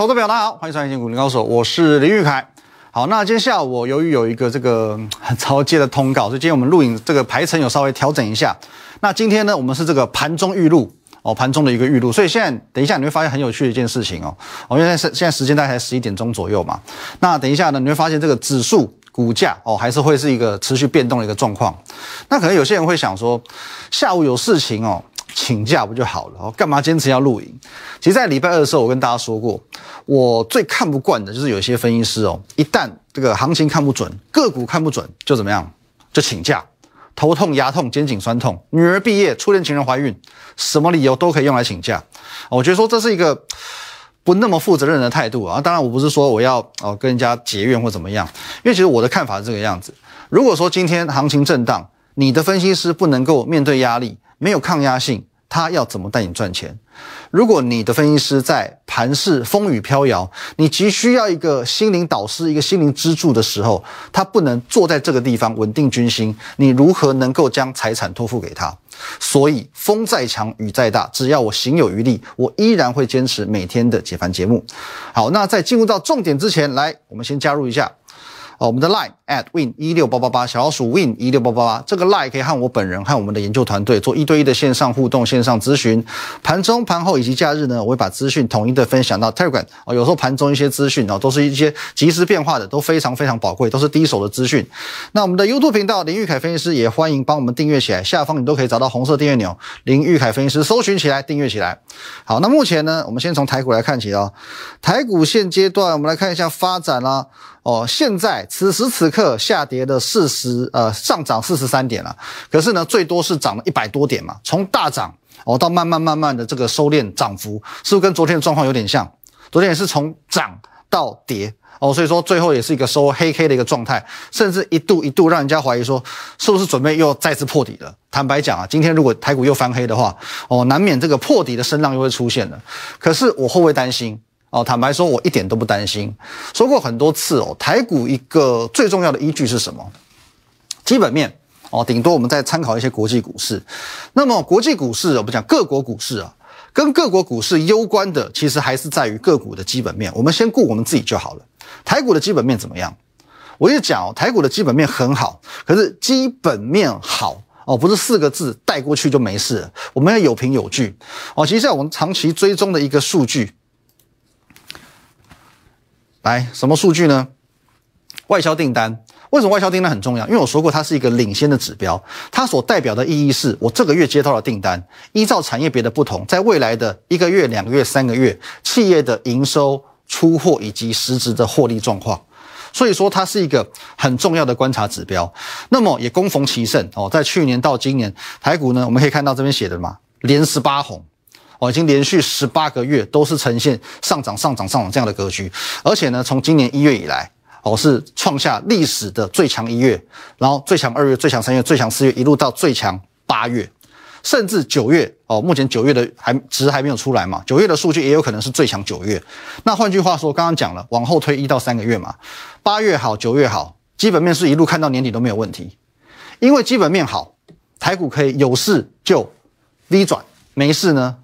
投资朋友大家好，欢迎收看《股林高手》，我是林玉凯。好，那今天下午我由于有一个这个很超接的通告，所以今天我们录影这个排程有稍微调整一下。那今天呢，我们是这个盘中预录哦，盘中的一个预录，所以现在等一下你会发现很有趣的一件事情哦，哦，因为现现在时间大概十一点钟左右嘛。那等一下呢，你会发现这个指数股价哦，还是会是一个持续变动的一个状况。那可能有些人会想说，下午有事情哦。请假不就好了？哦，干嘛坚持要录影？其实，在礼拜二的时候，我跟大家说过，我最看不惯的就是有些分析师哦，一旦这个行情看不准，个股看不准，就怎么样？就请假，头痛、牙痛、肩颈酸痛，女儿毕业、初恋情人怀孕，什么理由都可以用来请假。我觉得说这是一个不那么负责任的态度啊。当然，我不是说我要哦跟人家结怨或怎么样，因为其实我的看法是这个样子。如果说今天行情震荡，你的分析师不能够面对压力。没有抗压性，他要怎么带你赚钱？如果你的分析师在盘市风雨飘摇，你急需要一个心灵导师、一个心灵支柱的时候，他不能坐在这个地方稳定军心，你如何能够将财产托付给他？所以风再强雨再大，只要我行有余力，我依然会坚持每天的解盘节目。好，那在进入到重点之前，来，我们先加入一下。哦，我们的 line at win 一六八八八小老鼠 win 一六八八八，这个 line 可以和我本人和我们的研究团队做一对一的线上互动、线上咨询。盘中、盘后以及假日呢，我会把资讯统一的分享到 Telegram。哦，有时候盘中一些资讯哦，都是一些即时变化的，都非常非常宝贵，都是第一手的资讯。那我们的 YouTube 频道林玉凯分析师也欢迎帮我们订阅起来，下方你都可以找到红色订阅钮，林玉凯分析师搜寻起来，订阅起来。好，那目前呢，我们先从台股来看起哦。台股现阶段，我们来看一下发展啦。哦，现在此时此刻下跌的四十，呃，上涨四十三点了。可是呢，最多是涨了一百多点嘛。从大涨哦，到慢慢慢慢的这个收敛涨幅，是不是跟昨天的状况有点像？昨天也是从涨到跌哦，所以说最后也是一个收黑 K 的一个状态，甚至一度一度让人家怀疑说，是不是准备又再次破底了？坦白讲啊，今天如果台股又翻黑的话，哦，难免这个破底的声浪又会出现了。可是我会不会担心？哦，坦白说，我一点都不担心。说过很多次哦，台股一个最重要的依据是什么？基本面哦，顶多我们再参考一些国际股市。那么国际股市，我们讲各国股市啊，跟各国股市攸关的，其实还是在于个股的基本面。我们先顾我们自己就好了。台股的基本面怎么样？我就讲，台股的基本面很好，可是基本面好哦，不是四个字带过去就没事了。我们要有凭有据哦。其实我们长期追踪的一个数据。来，什么数据呢？外销订单。为什么外销订单很重要？因为我说过，它是一个领先的指标。它所代表的意义是，我这个月接到了订单，依照产业别的不同，在未来的一个月、两个月、三个月，企业的营收、出货以及实质的获利状况。所以说，它是一个很重要的观察指标。那么也恭逢其盛哦，在去年到今年，台股呢，我们可以看到这边写的嘛，连十八红。哦，已经连续十八个月都是呈现上涨、上涨、上涨这样的格局，而且呢，从今年一月以来，哦，是创下历史的最强一月，然后最强二月、最强三月、最强四月，一路到最强八月，甚至九月，哦，目前九月的还值还没有出来嘛，九月的数据也有可能是最强九月。那换句话说，刚刚讲了，往后推一到三个月嘛，八月好，九月好，基本面是一路看到年底都没有问题，因为基本面好，台股可以有事就 V 转，没事呢。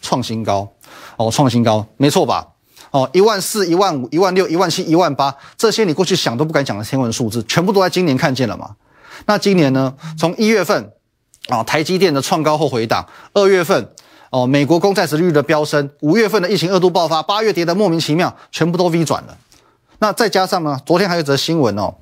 创新高，哦，创新高，没错吧？哦，一万四、一万五、一万六、一万七、一万八，这些你过去想都不敢想的天文数字，全部都在今年看见了嘛？那今年呢？从一月份啊，台积电的创高后回档；二月份哦，美国公债殖率的飙升；五月份的疫情二度爆发；八月跌的莫名其妙，全部都 V 转了。那再加上呢？昨天还有一则新闻哦，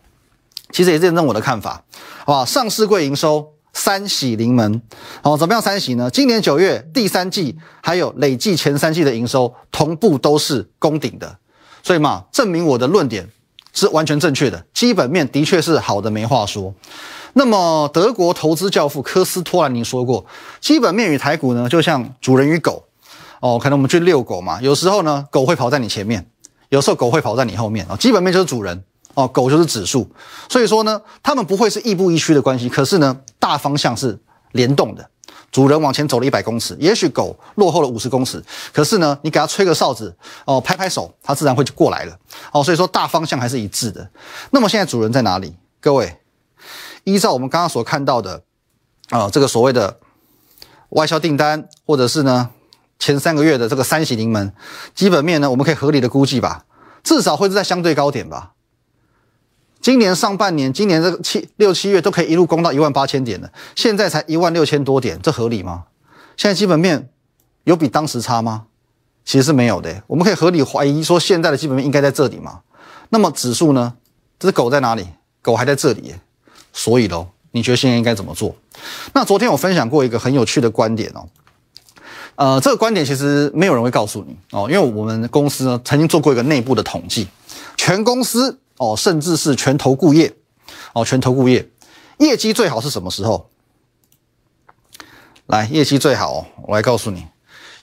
其实也验证我的看法，好吧？上市柜营收。三喜临门，哦，怎么样？三喜呢？今年九月第三季还有累计前三季的营收同步都是攻顶的，所以嘛，证明我的论点是完全正确的，基本面的确是好的，没话说。那么德国投资教父科斯托兰尼说过，基本面与台股呢，就像主人与狗，哦，可能我们去遛狗嘛，有时候呢，狗会跑在你前面，有时候狗会跑在你后面啊，基本面就是主人。哦，狗就是指数，所以说呢，他们不会是亦步亦趋的关系。可是呢，大方向是联动的。主人往前走了一百公尺，也许狗落后了五十公尺，可是呢，你给它吹个哨子，哦，拍拍手，它自然会就过来了。哦，所以说大方向还是一致的。那么现在主人在哪里？各位，依照我们刚刚所看到的，啊，这个所谓的外销订单，或者是呢？前三个月的这个三喜临门，基本面呢，我们可以合理的估计吧，至少会是在相对高点吧。今年上半年，今年这个七六七月都可以一路攻到一万八千点的，现在才一万六千多点，这合理吗？现在基本面有比当时差吗？其实是没有的。我们可以合理怀疑说，现在的基本面应该在这里吗？那么指数呢？这只狗在哪里？狗还在这里。所以喽，你觉得现在应该怎么做？那昨天我分享过一个很有趣的观点哦。呃，这个观点其实没有人会告诉你哦，因为我们公司呢曾经做过一个内部的统计，全公司。哦，甚至是全投顾业，哦，全投顾业业绩最好是什么时候？来，业绩最好，我来告诉你，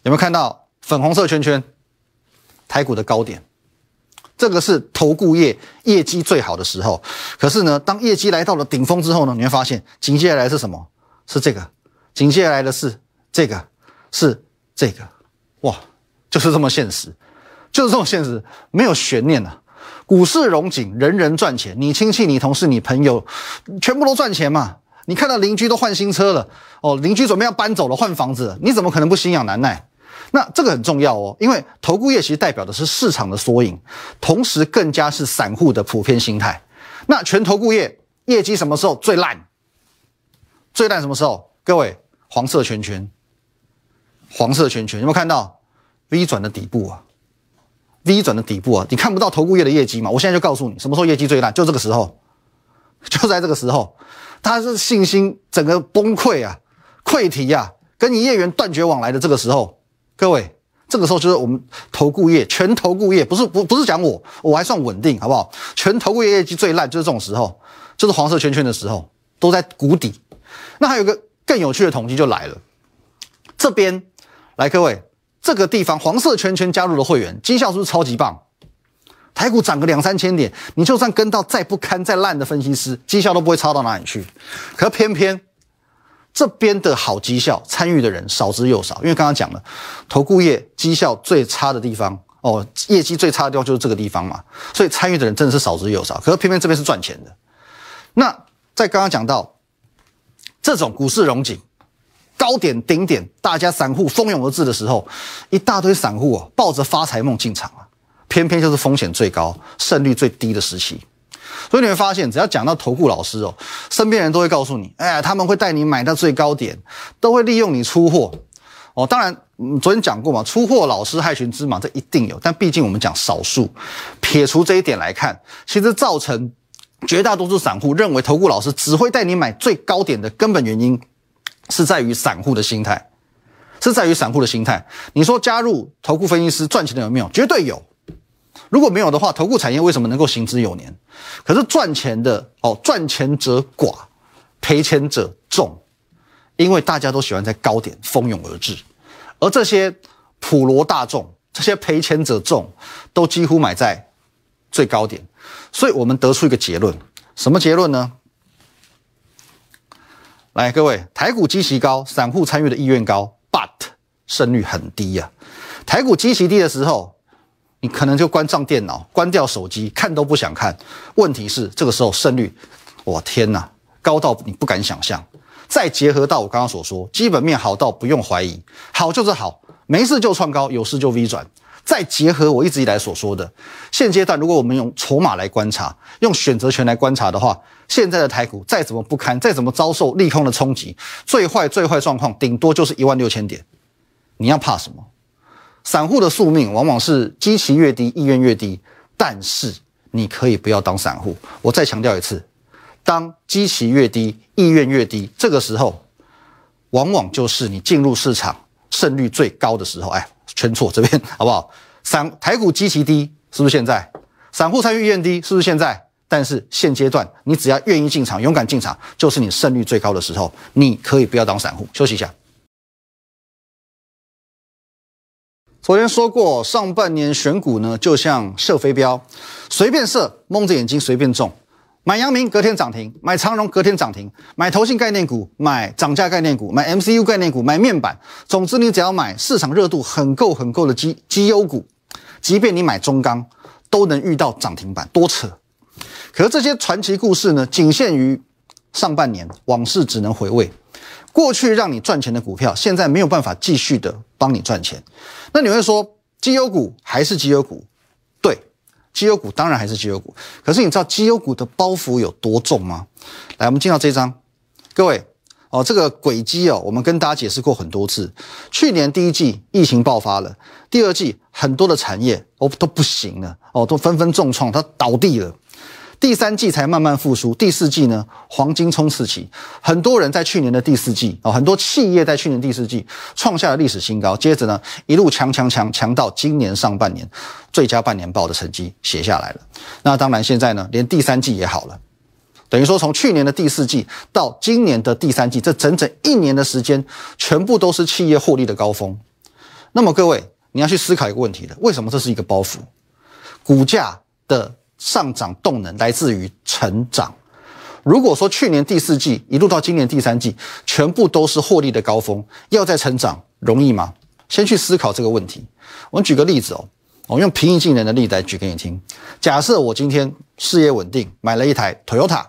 有没有看到粉红色圈圈？台股的高点，这个是投顾业业绩最好的时候。可是呢，当业绩来到了顶峰之后呢，你会发现紧接下来是什么？是这个，紧接下来的是这个，是这个，哇，就是这么现实，就是这么现实，没有悬念了。股市融景，人人赚钱。你亲戚、你同事、你朋友，全部都赚钱嘛？你看到邻居都换新车了，哦，邻居准备要搬走了，换房子，你怎么可能不心痒难耐？那这个很重要哦，因为投顾业其实代表的是市场的缩影，同时更加是散户的普遍心态。那全投顾业业绩什么时候最烂？最烂什么时候？各位，黄色圈圈，黄色圈圈，有没有看到 V 转的底部啊？V 转的底部啊，你看不到投顾业的业绩嘛？我现在就告诉你，什么时候业绩最烂，就这个时候，就在这个时候，他是信心整个崩溃啊，溃堤啊，跟你业员断绝往来的这个时候，各位，这个时候就是我们投顾业全投顾业，不是不不是讲我，我还算稳定，好不好？全投顾业业绩最烂就是这种时候，就是黄色圈圈的时候，都在谷底。那还有个更有趣的统计就来了，这边来各位。这个地方黄色圈圈加入了会员，绩效是不是超级棒？台股涨个两三千点，你就算跟到再不堪再烂的分析师，绩效都不会差到哪里去。可偏偏这边的好绩效，参与的人少之又少。因为刚刚讲了，投顾业绩效最差的地方，哦，业绩最差的地方就是这个地方嘛，所以参与的人真的是少之又少。可是偏偏这边是赚钱的。那在刚刚讲到这种股市融景。高点顶点，大家散户蜂拥而至的时候，一大堆散户啊抱着发财梦进场啊，偏偏就是风险最高、胜率最低的时期。所以你会发现，只要讲到投顾老师哦，身边人都会告诉你，哎，他们会带你买到最高点，都会利用你出货哦。当然，昨天讲过嘛，出货老师害群之马，这一定有。但毕竟我们讲少数，撇除这一点来看，其实造成绝大多数散户认为投顾老师只会带你买最高点的根本原因。是在于散户的心态，是在于散户的心态。你说加入投顾分析师赚钱的有没有？绝对有。如果没有的话，投顾产业为什么能够行之有年？可是赚钱的哦，赚钱者寡，赔钱者众，因为大家都喜欢在高点蜂拥而至，而这些普罗大众，这些赔钱者众，都几乎买在最高点。所以我们得出一个结论，什么结论呢？来，各位，台股基期高，散户参与的意愿高，but 胜率很低呀。台股基期低的时候，你可能就关上电脑，关掉手机，看都不想看。问题是这个时候胜率，我天哪，高到你不敢想象。再结合到我刚刚所说，基本面好到不用怀疑，好就是好，没事就创高，有事就 V 转。再结合我一直以来所说的，现阶段如果我们用筹码来观察，用选择权来观察的话，现在的台股再怎么不堪，再怎么遭受利空的冲击，最坏最坏状况顶多就是一万六千点。你要怕什么？散户的宿命往往是基期越低，意愿越低。但是你可以不要当散户。我再强调一次，当基期越低，意愿越低，这个时候往往就是你进入市场胜率最高的时候。哎。圈错这边好不好？散台股基期低，是不是现在？散户参与意愿低，是不是现在？但是现阶段，你只要愿意进场，勇敢进场，就是你胜率最高的时候。你可以不要当散户，休息一下。昨天说过，上半年选股呢，就像射飞镖，随便射，蒙着眼睛随便中。买阳明隔天涨停，买长荣隔天涨停，买投信概念股，买涨价概念股，买 MCU 概念股，买面板。总之，你只要买市场热度很够很够的绩绩优股，即便你买中钢，都能遇到涨停板，多扯！可是这些传奇故事呢，仅限于上半年，往事只能回味。过去让你赚钱的股票，现在没有办法继续的帮你赚钱。那你会说，绩优股还是绩优股？绩优股当然还是绩优股。可是你知道绩优股的包袱有多重吗？来，我们进到这张，各位哦，这个轨迹哦，我们跟大家解释过很多次。去年第一季疫情爆发了，第二季很多的产业哦都不行了哦，都纷纷重创，它倒地了。第三季才慢慢复苏，第四季呢黄金冲刺期，很多人在去年的第四季哦，很多企业在去年第四季创下了历史新高，接着呢一路强强强强到今年上半年最佳半年报的成绩写下来了。那当然现在呢连第三季也好了，等于说从去年的第四季到今年的第三季，这整整一年的时间，全部都是企业获利的高峰。那么各位你要去思考一个问题的，为什么这是一个包袱？股价的。上涨动能来自于成长。如果说去年第四季一路到今年第三季，全部都是获利的高峰，要再成长容易吗？先去思考这个问题。我们举个例子哦，我用平易近人的例子来举给你听。假设我今天事业稳定，买了一台 Toyota，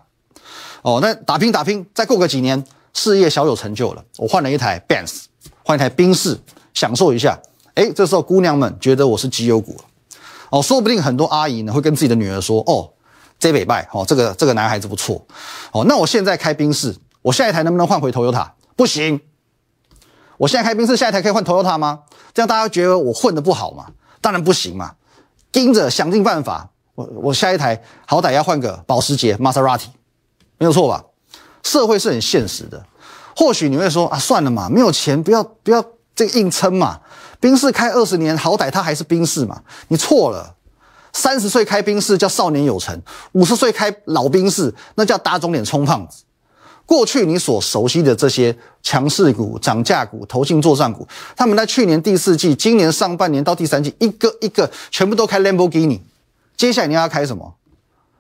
哦，那打拼打拼，再过个几年，事业小有成就了，我换了一台 Benz，换一台宾士，享受一下。哎，这时候姑娘们觉得我是绩优股。哦，说不定很多阿姨呢会跟自己的女儿说：“哦，这北拜哦，这个这个男孩子不错。哦，那我现在开宾士，我下一台能不能换回 Toyota？不行。我现在开宾士，下一台可以换 Toyota 吗？这样大家觉得我混的不好吗？当然不行嘛。盯着想尽办法，我我下一台好歹要换个保时捷 Maserati，没有错吧？社会是很现实的。或许你会说啊，算了嘛，没有钱，不要不要这个硬撑嘛。宾士开二十年，好歹它还是宾士嘛。你错了，三十岁开宾士叫少年有成，五十岁开老宾士那叫打肿脸充胖子。过去你所熟悉的这些强势股、涨价股、投信作战股，他们在去年第四季、今年上半年到第三季，一个一个全部都开兰博基尼。接下来你要开什么？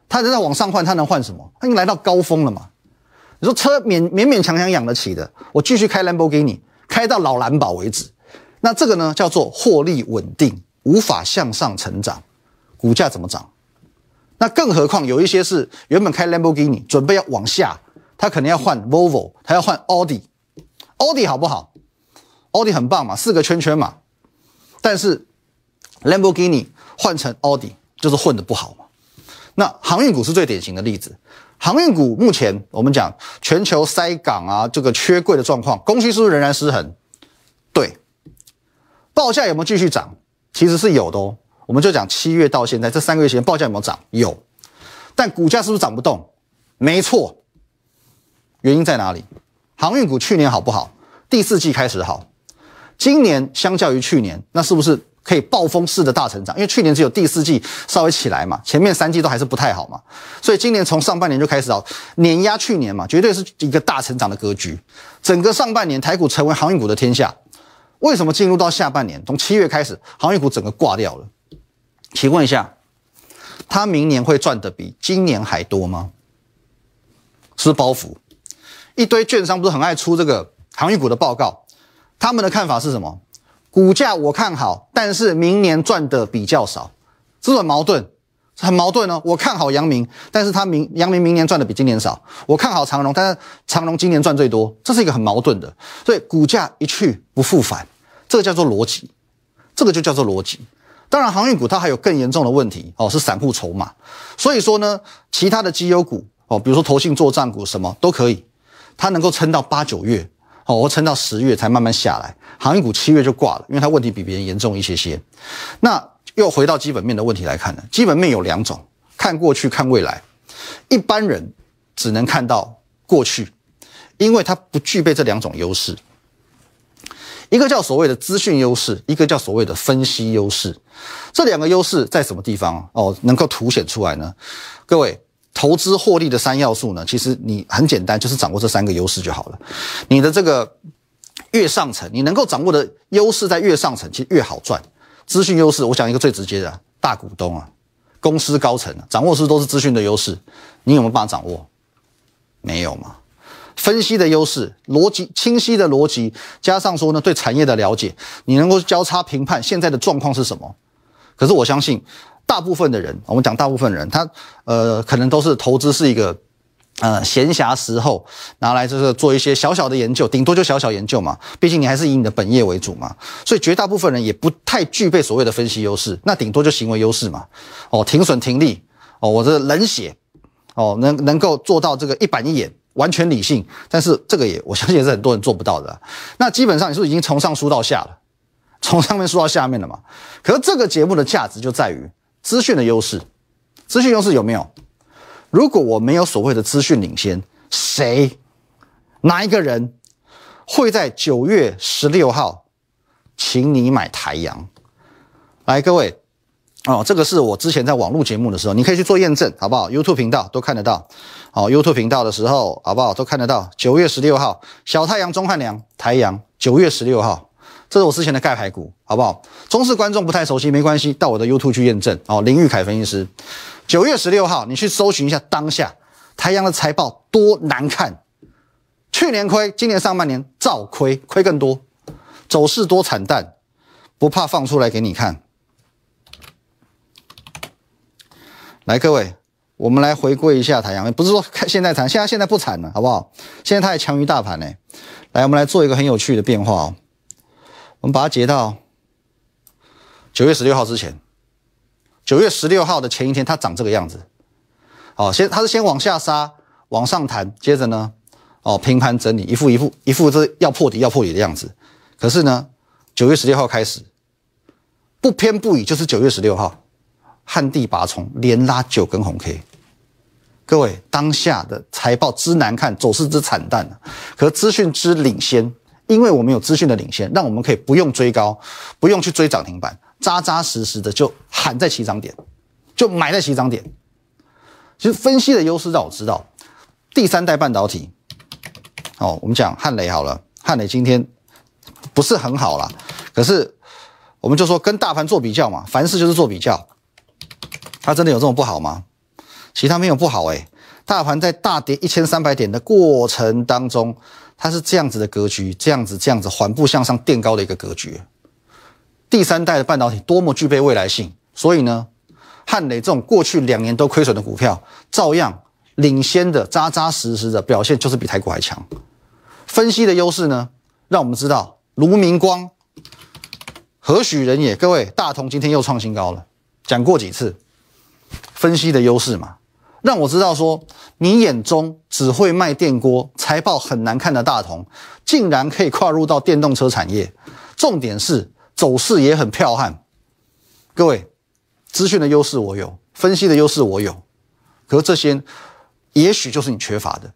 他正在往上换，他能换什么？他已经来到高峰了嘛？你说车勉勉勉强强养得起的，我继续开兰博基尼，开到老蓝宝为止。那这个呢，叫做获利稳定，无法向上成长，股价怎么涨？那更何况有一些是原本开 Lamborghini 准备要往下，他可能要换 Volvo，他要换奥迪，奥迪好不好？奥迪很棒嘛，四个圈圈嘛。但是 Lamborghini 换成奥迪就是混的不好嘛。那航运股是最典型的例子，航运股目前我们讲全球塞港啊，这个缺柜的状况，供需是不是仍然失衡？报价有没有继续涨？其实是有的哦。我们就讲七月到现在这三个月时间，报价有没有涨？有。但股价是不是涨不动？没错。原因在哪里？航运股去年好不好？第四季开始好。今年相较于去年，那是不是可以暴风式的大成长？因为去年只有第四季稍微起来嘛，前面三季都还是不太好嘛。所以今年从上半年就开始好，碾压去年嘛，绝对是一个大成长的格局。整个上半年台股成为航运股的天下。为什么进入到下半年，从七月开始，航运股整个挂掉了？请问一下，他明年会赚的比今年还多吗？是包袱。一堆券商不是很爱出这个航运股的报告，他们的看法是什么？股价我看好，但是明年赚的比较少，这很矛盾，很矛盾哦。我看好阳明，但是他明阳明明年赚的比今年少。我看好长荣，但是长荣今年赚最多，这是一个很矛盾的。所以股价一去不复返。这个叫做逻辑，这个就叫做逻辑。当然，航运股它还有更严重的问题哦，是散户筹码。所以说呢，其他的绩优股哦，比如说投信做账股什么都可以，它能够撑到八九月哦，或撑到十月才慢慢下来。航运股七月就挂了，因为它问题比别人严重一些些。那又回到基本面的问题来看呢，基本面有两种，看过去看未来。一般人只能看到过去，因为它不具备这两种优势。一个叫所谓的资讯优势，一个叫所谓的分析优势。这两个优势在什么地方哦？能够凸显出来呢？各位，投资获利的三要素呢？其实你很简单，就是掌握这三个优势就好了。你的这个越上层，你能够掌握的优势在越上层，其实越好赚。资讯优势，我讲一个最直接的，大股东啊，公司高层掌握是都是资讯的优势，你有没有办法掌握？没有嘛？分析的优势，逻辑清晰的逻辑，加上说呢，对产业的了解，你能够交叉评判现在的状况是什么？可是我相信，大部分的人，我们讲大部分人，他呃，可能都是投资是一个呃，闲暇时候拿来就是做一些小小的研究，顶多就小小研究嘛。毕竟你还是以你的本业为主嘛，所以绝大部分人也不太具备所谓的分析优势，那顶多就行为优势嘛。哦，停损停利，哦，我这冷血，哦，能能够做到这个一板一眼，完全理性，但是这个也我相信也是很多人做不到的。那基本上你是已经从上输到下了，从上面输到下面了嘛？可是这个节目的价值就在于资讯的优势，资讯优势有没有？如果我没有所谓的资讯领先，谁哪一个人会在九月十六号请你买台阳？来，各位哦，这个是我之前在网络节目的时候，你可以去做验证，好不好？YouTube 频道都看得到。哦，YouTube 频道的时候，好不好？都看得到。九月十六号，小太阳、钟汉良、台阳，九月十六号，这是我之前的盖牌股，好不好？中式观众不太熟悉，没关系，到我的 YouTube 去验证。哦，林玉凯分析师。九月十六号，你去搜寻一下当下台阳的财报多难看，去年亏，今年上半年照亏，亏更多，走势多惨淡，不怕放出来给你看。来，各位，我们来回归一下太阳，不是说看现在惨，现在现在不惨了，好不好？现在它还强于大盘呢。来，我们来做一个很有趣的变化哦，我们把它截到九月十六号之前。九月十六号的前一天，它长这个样子，哦，先它是先往下杀，往上弹，接着呢，哦，平盘整理，一副一副一副这要破底要破底的样子。可是呢，九月十六号开始，不偏不倚，就是九月十六号，旱地拔葱，连拉九根红 K。各位，当下的财报之难看，走势之惨淡啊，可资讯之领先，因为我们有资讯的领先，让我们可以不用追高，不用去追涨停板。扎扎实实的就喊在起涨点，就买在起涨点。其实分析的优势让我知道，第三代半导体，哦，我们讲汉雷好了，汉雷今天不是很好啦，可是我们就说跟大盘做比较嘛，凡事就是做比较。它真的有这么不好吗？其他没有不好诶，大盘在大跌一千三百点的过程当中，它是这样子的格局，这样子这样子缓步向上垫高的一个格局。第三代的半导体多么具备未来性，所以呢，汉磊这种过去两年都亏损的股票，照样领先的扎扎实实的表现，就是比台股还强。分析的优势呢，让我们知道卢明光何许人也？各位，大同今天又创新高了，讲过几次？分析的优势嘛，让我知道说，你眼中只会卖电锅、财报很难看的大同，竟然可以跨入到电动车产业，重点是。走势也很彪悍，各位，资讯的优势我有，分析的优势我有，可是这些也许就是你缺乏的。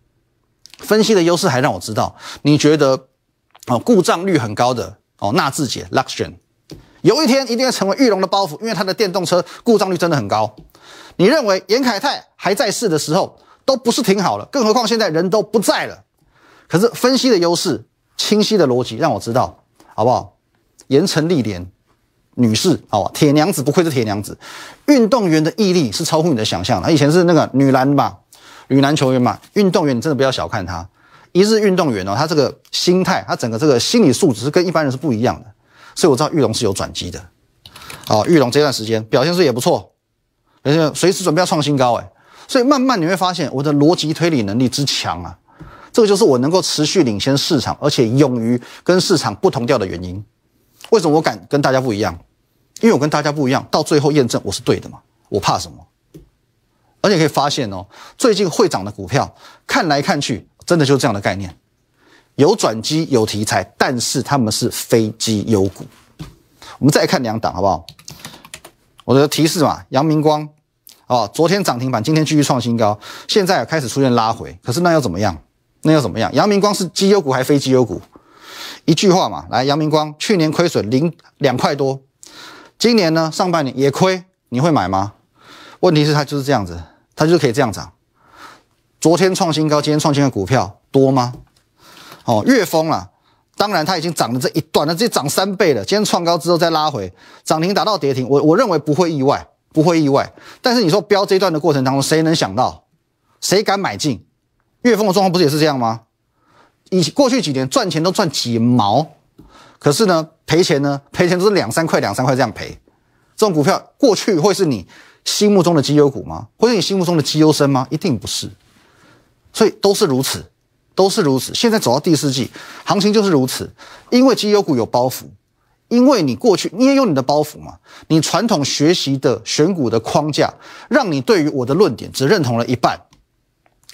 分析的优势还让我知道，你觉得哦故障率很高的哦纳智捷 Luxion，有一天一定要成为玉龙的包袱，因为它的电动车故障率真的很高。你认为严凯泰还在世的时候都不是挺好了，更何况现在人都不在了。可是分析的优势、清晰的逻辑让我知道，好不好？盐城丽莲女士，哦，铁娘子不愧是铁娘子，运动员的毅力是超乎你的想象的。以前是那个女篮嘛，女篮球员嘛，运动员你真的不要小看她。一日运动员哦，她这个心态，她整个这个心理素质是跟一般人是不一样的。所以我知道玉龙是有转机的。哦，玉龙这段时间表现是也不错，而且随时准备要创新高哎。所以慢慢你会发现我的逻辑推理能力之强啊，这个就是我能够持续领先市场，而且勇于跟市场不同调的原因。为什么我敢跟大家不一样？因为我跟大家不一样，到最后验证我是对的嘛。我怕什么？而且可以发现哦，最近会涨的股票，看来看去，真的就是这样的概念：有转机，有题材，但是他们是非绩优股。我们再看两档好不好？我的提示嘛，阳明光，哦，昨天涨停板，今天继续创新高，现在开始出现拉回。可是那要怎么样？那要怎么样？阳明光是绩优股还非绩优股？一句话嘛，来，阳明光去年亏损零两块多，今年呢上半年也亏，你会买吗？问题是它就是这样子，它就是可以这样涨。昨天创新高，今天创新的股票多吗？哦，月丰了，当然它已经涨了这一段了，这涨三倍了。今天创高之后再拉回，涨停达到跌停，我我认为不会意外，不会意外。但是你说标这段的过程当中，谁能想到，谁敢买进？月丰的状况不是也是这样吗？以过去几年赚钱都赚几毛，可是呢赔钱呢赔钱都是两三块两三块这样赔，这种股票过去会是你心目中的绩优股吗？会是你心目中的绩优生吗？一定不是。所以都是如此，都是如此。现在走到第四季，行情就是如此，因为绩优股有包袱，因为你过去你也有你的包袱嘛，你传统学习的选股的框架，让你对于我的论点只认同了一半。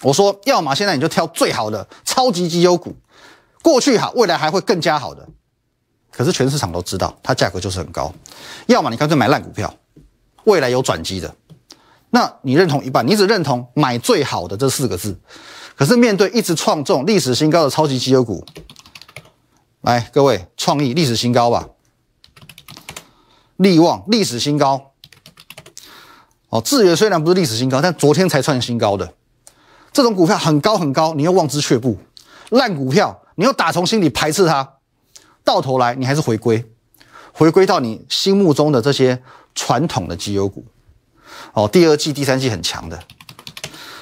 我说，要么现在你就挑最好的超级绩优股，过去好，未来还会更加好的。可是全市场都知道，它价格就是很高。要么你干脆买烂股票，未来有转机的。那你认同一半，你只认同买最好的这四个字。可是面对一直创这种历史新高的超级绩优股，来各位，创意历史新高吧，利旺历史新高。哦，智源虽然不是历史新高，但昨天才创新高的。这种股票很高很高，你又望之却步；烂股票，你又打从心里排斥它，到头来你还是回归，回归到你心目中的这些传统的绩优股。哦，第二季、第三季很强的，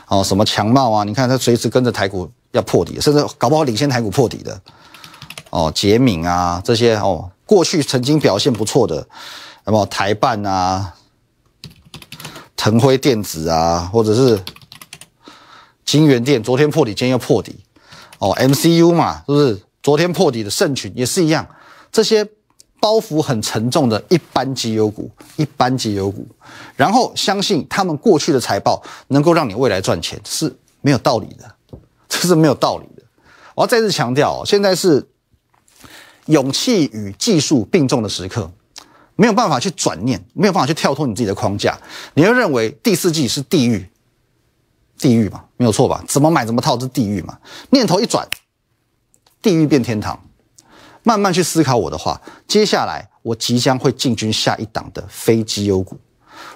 哦，什么强茂啊？你看它随时跟着台股要破底，甚至搞不好领先台股破底的。哦，杰敏啊，这些哦，过去曾经表现不错的，那么台办啊、腾辉电子啊，或者是。金源店昨天破底，今天又破底，哦，MCU 嘛，是不是？昨天破底的盛群也是一样，这些包袱很沉重的一般绩优股，一般绩优股，然后相信他们过去的财报能够让你未来赚钱，是没有道理的，这是没有道理的。我要再次强调，现在是勇气与技术并重的时刻，没有办法去转念，没有办法去跳脱你自己的框架，你会认为第四季是地狱。地狱嘛，没有错吧？怎么买怎么套，是地狱嘛。念头一转，地狱变天堂。慢慢去思考我的话，接下来我即将会进军下一档的非绩优股。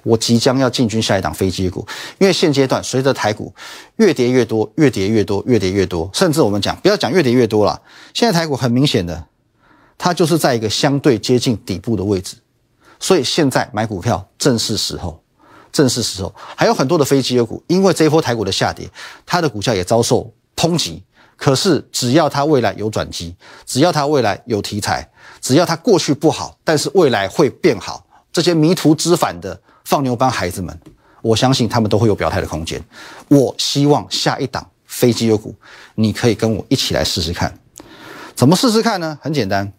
我即将要进军下一档非绩优股，因为现阶段随着台股越跌越多，越跌越多，越跌越多，甚至我们讲不要讲越跌越多了，现在台股很明显的，它就是在一个相对接近底部的位置，所以现在买股票正是时候。正是时候，还有很多的非绩优股，因为这一波台股的下跌，它的股价也遭受抨击。可是只要它未来有转机，只要它未来有题材，只要它过去不好，但是未来会变好，这些迷途知返的放牛班孩子们，我相信他们都会有表态的空间。我希望下一档非绩优股，你可以跟我一起来试试看。怎么试试看呢？很简单，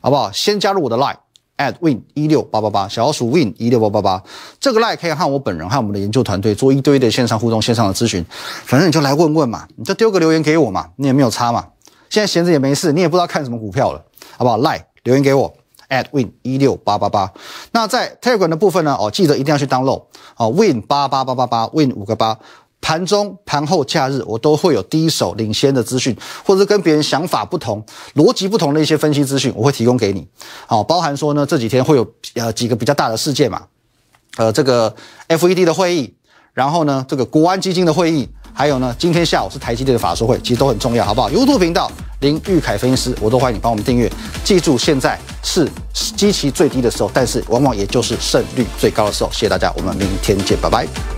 好不好？先加入我的 Line。At win 一六八八八，小老鼠 win 一六八八八，这个 line 可以和我本人和我们的研究团队做一堆的线上互动、线上的咨询，反正你就来问问嘛，你就丢个留言给我嘛，你也没有差嘛。现在闲着也没事，你也不知道看什么股票了，好不好？line 留言给我 at win 一六八八八。那在 Telegram 的部分呢？哦，记得一定要去 download 哦，win 八八八八八 win 五个八。盘中、盘后、假日，我都会有第一手领先的资讯，或者是跟别人想法不同、逻辑不同的一些分析资讯，我会提供给你。好，包含说呢，这几天会有呃几个比较大的事件嘛，呃，这个 FED 的会议，然后呢，这个国安基金的会议，还有呢，今天下午是台积电的法说会，其实都很重要，好不好？YouTube 频道林玉凯分析师，我都欢迎你帮我们订阅。记住，现在是基期最低的时候，但是往往也就是胜率最高的时候。谢谢大家，我们明天见，拜拜。